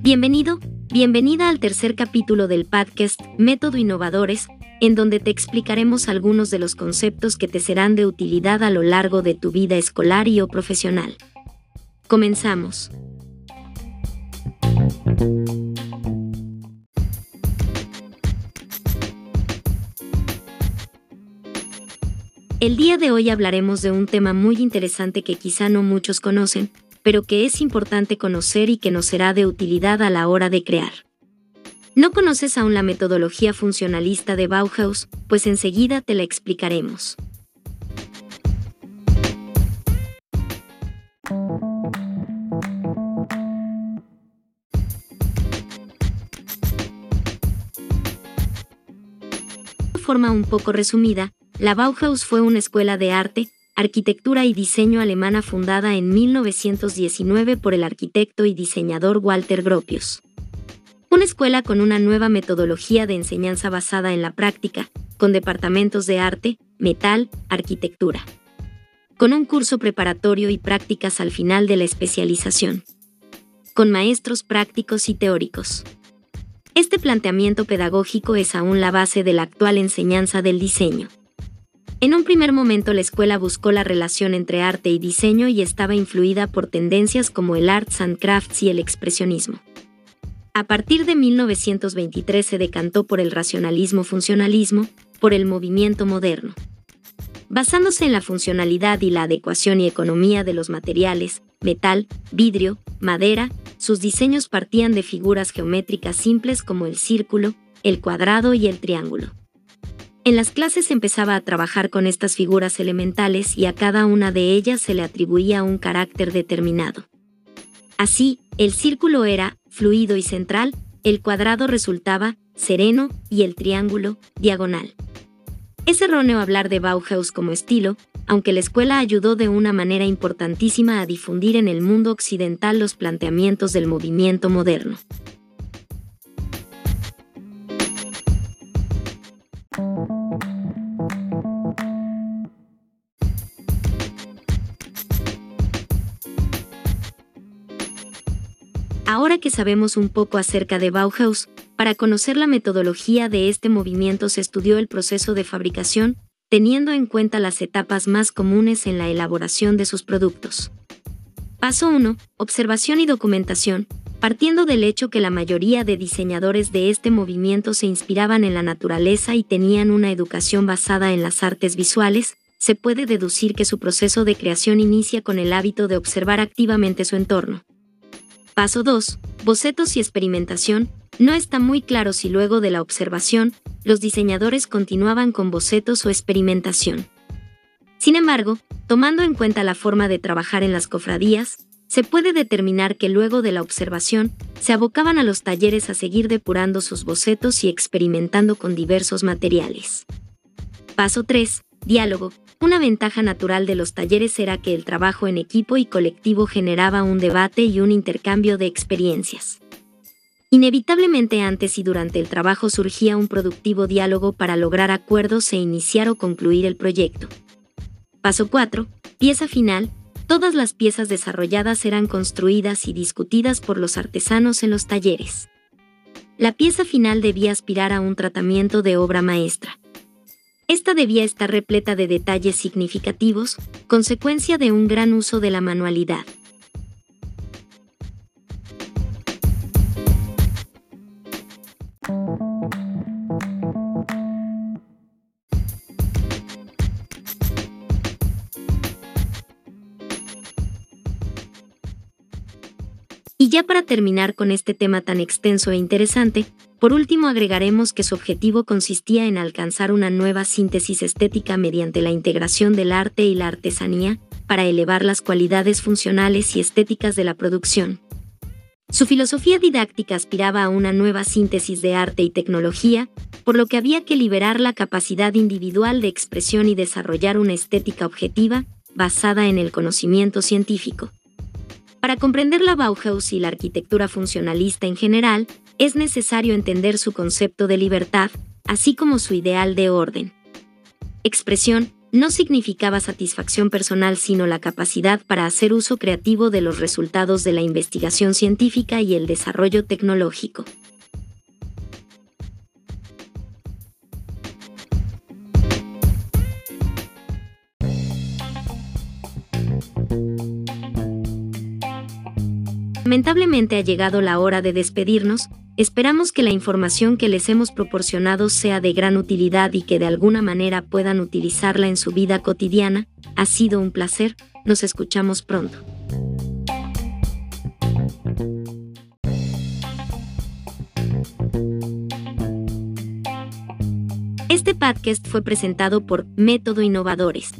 Bienvenido, bienvenida al tercer capítulo del podcast Método Innovadores, en donde te explicaremos algunos de los conceptos que te serán de utilidad a lo largo de tu vida escolar y o profesional. Comenzamos. El día de hoy hablaremos de un tema muy interesante que quizá no muchos conocen, pero que es importante conocer y que nos será de utilidad a la hora de crear. ¿No conoces aún la metodología funcionalista de Bauhaus? Pues enseguida te la explicaremos. De forma un poco resumida, la Bauhaus fue una escuela de arte, arquitectura y diseño alemana fundada en 1919 por el arquitecto y diseñador Walter Gropius. Una escuela con una nueva metodología de enseñanza basada en la práctica, con departamentos de arte, metal, arquitectura. Con un curso preparatorio y prácticas al final de la especialización. Con maestros prácticos y teóricos. Este planteamiento pedagógico es aún la base de la actual enseñanza del diseño. En un primer momento la escuela buscó la relación entre arte y diseño y estaba influida por tendencias como el arts and crafts y el expresionismo. A partir de 1923 se decantó por el racionalismo-funcionalismo, por el movimiento moderno. Basándose en la funcionalidad y la adecuación y economía de los materiales, metal, vidrio, madera, sus diseños partían de figuras geométricas simples como el círculo, el cuadrado y el triángulo. En las clases empezaba a trabajar con estas figuras elementales y a cada una de ellas se le atribuía un carácter determinado. Así, el círculo era fluido y central, el cuadrado resultaba sereno y el triángulo diagonal. Es erróneo hablar de Bauhaus como estilo, aunque la escuela ayudó de una manera importantísima a difundir en el mundo occidental los planteamientos del movimiento moderno. Ahora que sabemos un poco acerca de Bauhaus, para conocer la metodología de este movimiento se estudió el proceso de fabricación, teniendo en cuenta las etapas más comunes en la elaboración de sus productos. Paso 1. Observación y documentación, partiendo del hecho que la mayoría de diseñadores de este movimiento se inspiraban en la naturaleza y tenían una educación basada en las artes visuales, se puede deducir que su proceso de creación inicia con el hábito de observar activamente su entorno. Paso 2. Bocetos y experimentación. No está muy claro si luego de la observación, los diseñadores continuaban con bocetos o experimentación. Sin embargo, tomando en cuenta la forma de trabajar en las cofradías, se puede determinar que luego de la observación, se abocaban a los talleres a seguir depurando sus bocetos y experimentando con diversos materiales. Paso 3. Diálogo. Una ventaja natural de los talleres era que el trabajo en equipo y colectivo generaba un debate y un intercambio de experiencias. Inevitablemente antes y durante el trabajo surgía un productivo diálogo para lograr acuerdos e iniciar o concluir el proyecto. Paso 4. Pieza final. Todas las piezas desarrolladas eran construidas y discutidas por los artesanos en los talleres. La pieza final debía aspirar a un tratamiento de obra maestra. Esta debía estar repleta de detalles significativos, consecuencia de un gran uso de la manualidad. Y ya para terminar con este tema tan extenso e interesante, por último, agregaremos que su objetivo consistía en alcanzar una nueva síntesis estética mediante la integración del arte y la artesanía, para elevar las cualidades funcionales y estéticas de la producción. Su filosofía didáctica aspiraba a una nueva síntesis de arte y tecnología, por lo que había que liberar la capacidad individual de expresión y desarrollar una estética objetiva, basada en el conocimiento científico. Para comprender la Bauhaus y la arquitectura funcionalista en general, es necesario entender su concepto de libertad, así como su ideal de orden. Expresión, no significaba satisfacción personal sino la capacidad para hacer uso creativo de los resultados de la investigación científica y el desarrollo tecnológico. Lamentablemente ha llegado la hora de despedirnos, esperamos que la información que les hemos proporcionado sea de gran utilidad y que de alguna manera puedan utilizarla en su vida cotidiana. Ha sido un placer, nos escuchamos pronto. Este podcast fue presentado por Método Innovadores.